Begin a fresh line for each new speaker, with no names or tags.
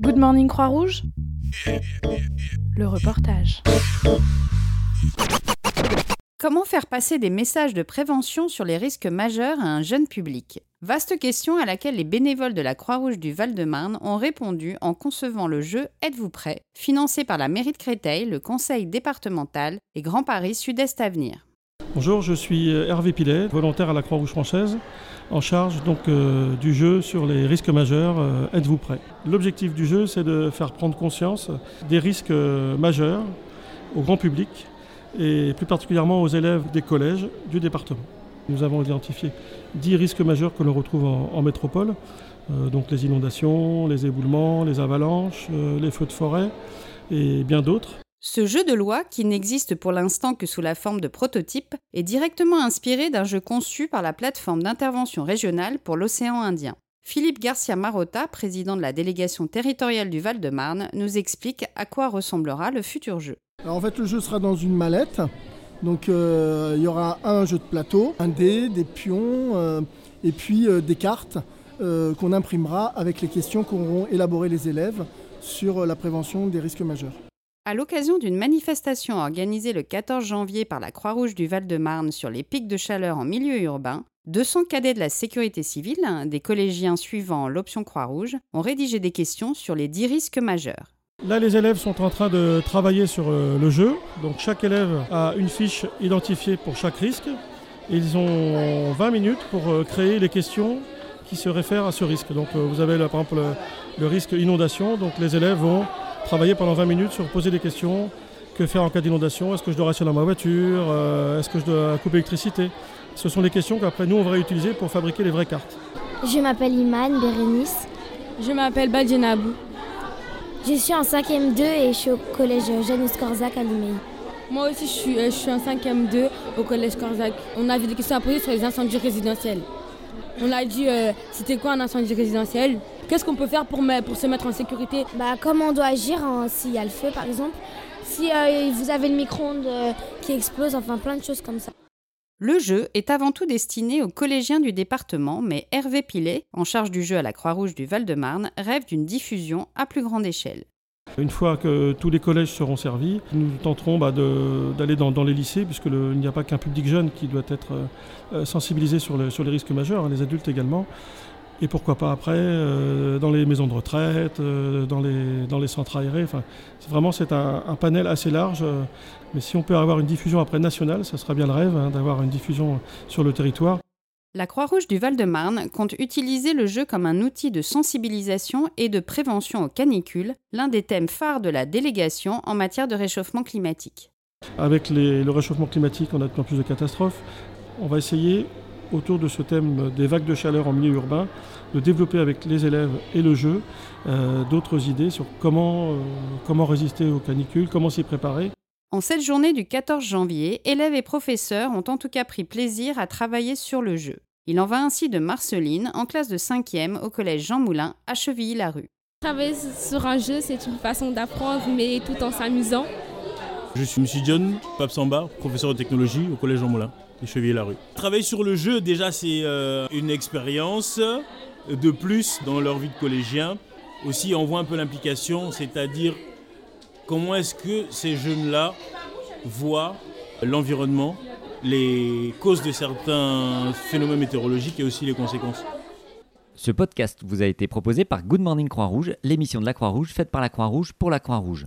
Good Morning Croix-Rouge Le reportage.
Comment faire passer des messages de prévention sur les risques majeurs à un jeune public? Vaste question à laquelle les bénévoles de la Croix-Rouge du Val-de-Marne ont répondu en concevant le jeu Êtes-vous prêt? financé par la mairie de Créteil, le conseil départemental et Grand Paris Sud-Est Avenir.
Bonjour, je suis Hervé Pilet, volontaire à la Croix-Rouge française, en charge donc euh, du jeu sur les risques majeurs. euh, Êtes-vous prêt? L'objectif du jeu, c'est de faire prendre conscience des risques euh, majeurs au grand public et plus particulièrement aux élèves des collèges du département. Nous avons identifié 10 risques majeurs que l'on retrouve en, métropole, donc les inondations, les éboulements, les avalanches, les feux de forêt et bien d'autres.
Ce jeu de loi, qui n'existe pour l'instant que sous la forme de prototype, est directement inspiré d'un jeu conçu par la plateforme d'intervention régionale pour l'océan Indien. Philippe Garcia Marotta, président de la délégation territoriale du Val-de-Marne, nous explique à quoi ressemblera le futur jeu.
En fait, le jeu sera dans une mallette. Donc euh, il y aura un jeu de plateau, un dé, des pions euh, et puis euh, des cartes qu'on imprimera avec les questions qu'auront élaborées les élèves sur la prévention des risques majeurs.
À l'occasion d'une manifestation organisée le 14 janvier par la Croix-Rouge du Val-de-Marne sur les pics de chaleur en milieu urbain, 200 cadets de la sécurité civile, des collégiens suivant l'option Croix-Rouge, ont rédigé des questions sur les 10 risques majeurs.
Là, les élèves sont en train de travailler sur euh, le jeu. Donc, chaque élève a une fiche identifiée pour chaque risque. Ils ont 20 minutes pour euh, créer les questions qui se réfèrent à ce risque. Donc, euh, vous avez par exemple le, le risque inondation. Donc, les élèves vont travailler pendant 20 minutes sur poser des questions. Que faire en cas d'inondation? Est-ce que je dois rester dans ma voiture? Euh, Est-ce que je dois couper l'électricité? Ce sont des questions qu'après nous, on va réutiliser pour fabriquer les vraies cartes.
Je m'appelle Iman Bérénice.
Je m'appelle Badjenabou.
Je suis en 5e 2 et je suis au collège Janus Corzac à Limay.
Moi aussi, je suis, euh, je suis en 5e 2 au collège Corzac. On avait des questions à poser sur les incendies résidentiels. On a dit euh, c'était quoi un incendie résidentiel? Qu'est-ce qu'on peut faire pour, me- pour se mettre en sécurité?
Bah, comment on doit agir en- s'il y a le feu par exemple Si euh, vous avez le micro-ondes euh, qui explose, enfin plein de choses comme ça.
Le jeu est avant tout destiné aux collégiens du département, mais Hervé Pilet, en charge du jeu à la Croix-Rouge du Val-de-Marne, rêve d'une diffusion à plus grande échelle.
Une fois que tous les collèges seront servis, nous tenterons bah, d'aller dans, dans les lycées, puisque le- il n'y a pas qu'un public jeune qui doit être euh, euh, sensibilisé sur, le- sur les risques majeurs, hein, les adultes également. Et pourquoi pas après, euh, dans les maisons de retraite, euh, dans, les, dans les centres aérés. Enfin, c'est vraiment, c'est un, un panel assez large. euh, mais si on peut avoir une diffusion après nationale, ça sera bien le rêve, hein, d'avoir une diffusion sur le territoire.
La Croix-Rouge du Val-de-Marne compte utiliser le jeu comme un outil de sensibilisation et de prévention aux canicules, l'un des thèmes phares de la délégation en matière de réchauffement climatique.
Avec les- le réchauffement climatique, on a de plus en plus de catastrophes. On va essayer, autour de ce thème des vagues de chaleur en milieu urbain, de développer avec les élèves et le jeu euh, d'autres idées sur comment, euh, comment résister aux canicules, comment s'y préparer.
En cette journée du 14 janvier, élèves et professeurs ont en tout cas pris plaisir à travailler sur le jeu. Il en va ainsi de Marceline, en classe de 5e au collège Jean Moulin à Chevilly-la-Rue.
Travailler sur un jeu, c'est une façon d'apprendre, mais tout en s'amusant.
Je suis M. John Papsamba, professeur de technologie au Collège Jean Moulin, des Chevilles-la-Rue. Travailler sur le jeu, déjà, c'est euh, une expérience de plus dans leur vie de collégien. Aussi, on voit un peu l'implication, c'est-à-dire comment est-ce que ces jeunes-là voient l'environnement, les causes de certains phénomènes météorologiques et aussi les conséquences.
Ce podcast vous a été proposé par Good Morning Croix-Rouge, l'émission de la Croix-Rouge faite par la Croix-Rouge pour la Croix-Rouge.